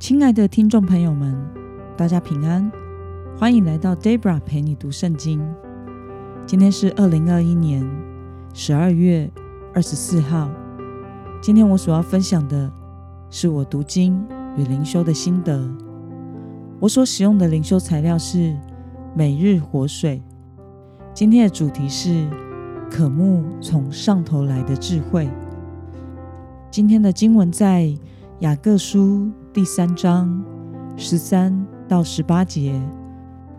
亲爱的听众朋友们，大家平安，欢迎来到 Debra 陪你读圣经。今天是二零二一年十二月二十四号。今天我所要分享的是我读经与灵修的心得。我所使用的灵修材料是每日活水。今天的主题是渴慕从上头来的智慧。今天的经文在雅各书第三章十三到十八节。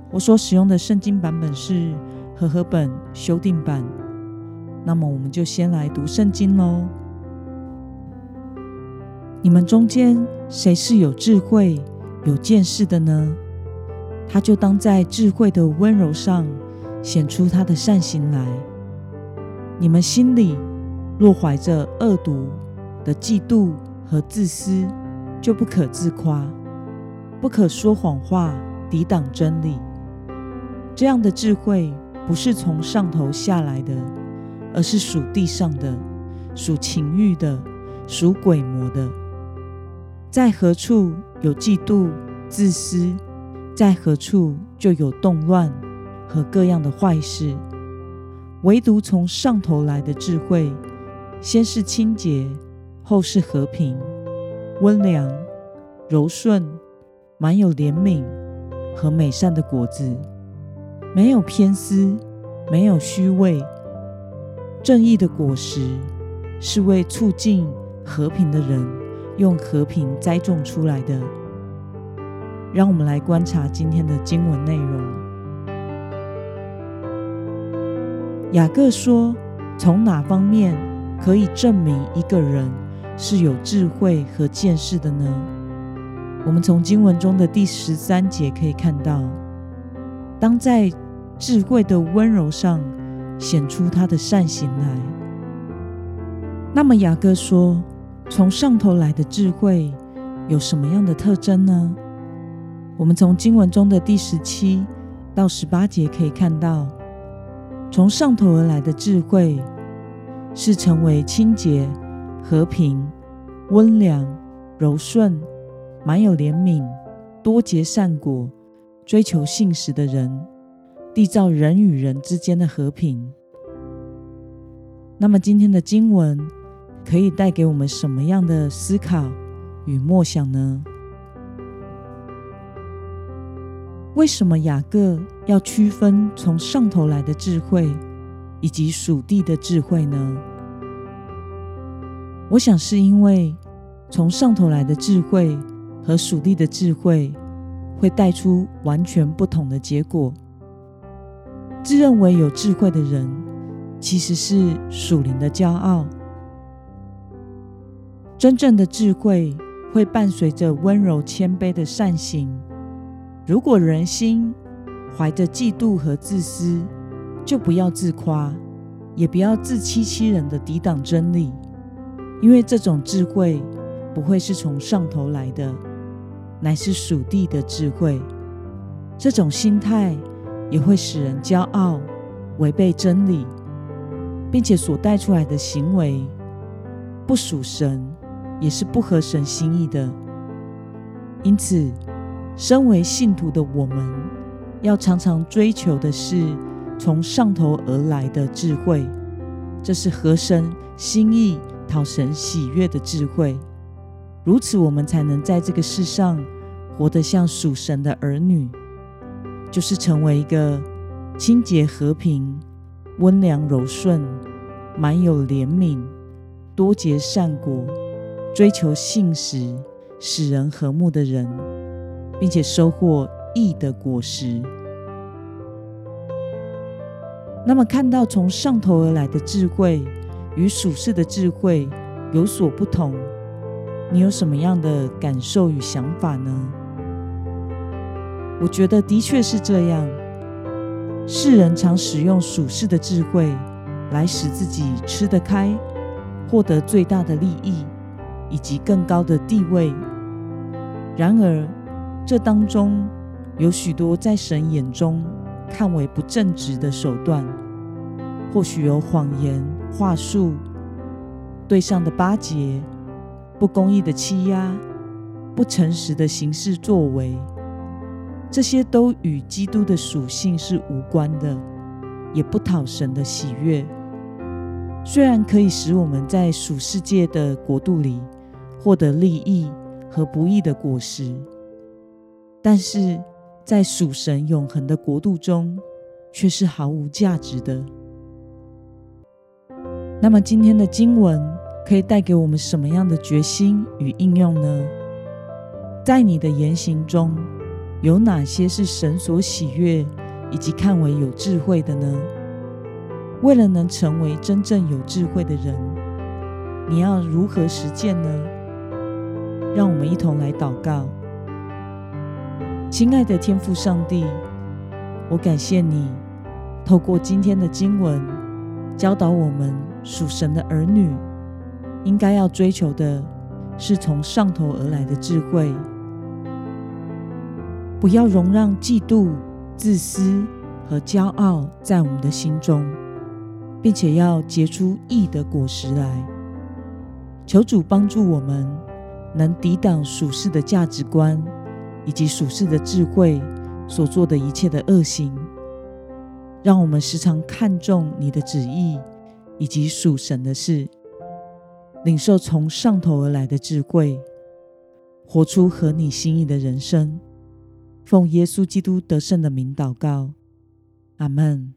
我所使用的圣经版本是和合本修订版。那么，我们就先来读圣经喽。你们中间谁是有智慧、有见识的呢？他就当在智慧的温柔上显出他的善行来。你们心里若怀着恶毒的嫉妒和自私，就不可自夸，不可说谎话，抵挡真理。这样的智慧不是从上头下来的，而是属地上的，属情欲的，属鬼魔的。在何处有嫉妒、自私，在何处就有动乱和各样的坏事。唯独从上头来的智慧，先是清洁，后是和平。温良、柔顺，满有怜悯和美善的果子，没有偏私，没有虚伪。正义的果实是为促进和平的人用和平栽种出来的。让我们来观察今天的经文内容。雅各说：“从哪方面可以证明一个人？”是有智慧和见识的呢？我们从经文中的第十三节可以看到，当在智慧的温柔上显出他的善行来。那么雅各说，从上头来的智慧有什么样的特征呢？我们从经文中的第十七到十八节可以看到，从上头而来的智慧是成为清洁。和平、温良、柔顺，满有怜悯，多结善果，追求信实的人，缔造人与人之间的和平。那么，今天的经文可以带给我们什么样的思考与默想呢？为什么雅各要区分从上头来的智慧以及属地的智慧呢？我想是因为从上头来的智慧和属地的智慧会带出完全不同的结果。自认为有智慧的人，其实是属灵的骄傲。真正的智慧会伴随着温柔谦卑的善行。如果人心怀着嫉妒和自私，就不要自夸，也不要自欺欺人的抵挡真理。因为这种智慧不会是从上头来的，乃是属地的智慧。这种心态也会使人骄傲，违背真理，并且所带出来的行为不属神，也是不合神心意的。因此，身为信徒的我们，要常常追求的是从上头而来的智慧，这是合神心意。讨神喜悦的智慧，如此我们才能在这个世上活得像属神的儿女，就是成为一个清洁、和平、温良、柔顺、满有怜悯、多结善果、追求信实、使人和睦的人，并且收获义的果实。那么，看到从上头而来的智慧。与属世的智慧有所不同，你有什么样的感受与想法呢？我觉得的确是这样。世人常使用属世的智慧来使自己吃得开，获得最大的利益以及更高的地位。然而，这当中有许多在神眼中看为不正直的手段。或许有谎言、话术、对上的巴结、不公义的欺压、不诚实的行事作为，这些都与基督的属性是无关的，也不讨神的喜悦。虽然可以使我们在属世界的国度里获得利益和不义的果实，但是在属神永恒的国度中，却是毫无价值的。那么，今天的经文可以带给我们什么样的决心与应用呢？在你的言行中，有哪些是神所喜悦以及看为有智慧的呢？为了能成为真正有智慧的人，你要如何实践呢？让我们一同来祷告。亲爱的天父上帝，我感谢你透过今天的经文教导我们，属神的儿女应该要追求的是从上头而来的智慧，不要容让嫉妒、自私和骄傲在我们的心中。并且要结出义的果实来。求主帮助我们，能抵挡属世的价值观以及属世的智慧所做的一切的恶行。让我们时常看重你的旨意以及属神的事，领受从上头而来的智慧，活出合你心意的人生。奉耶稣基督得胜的名祷告，阿门。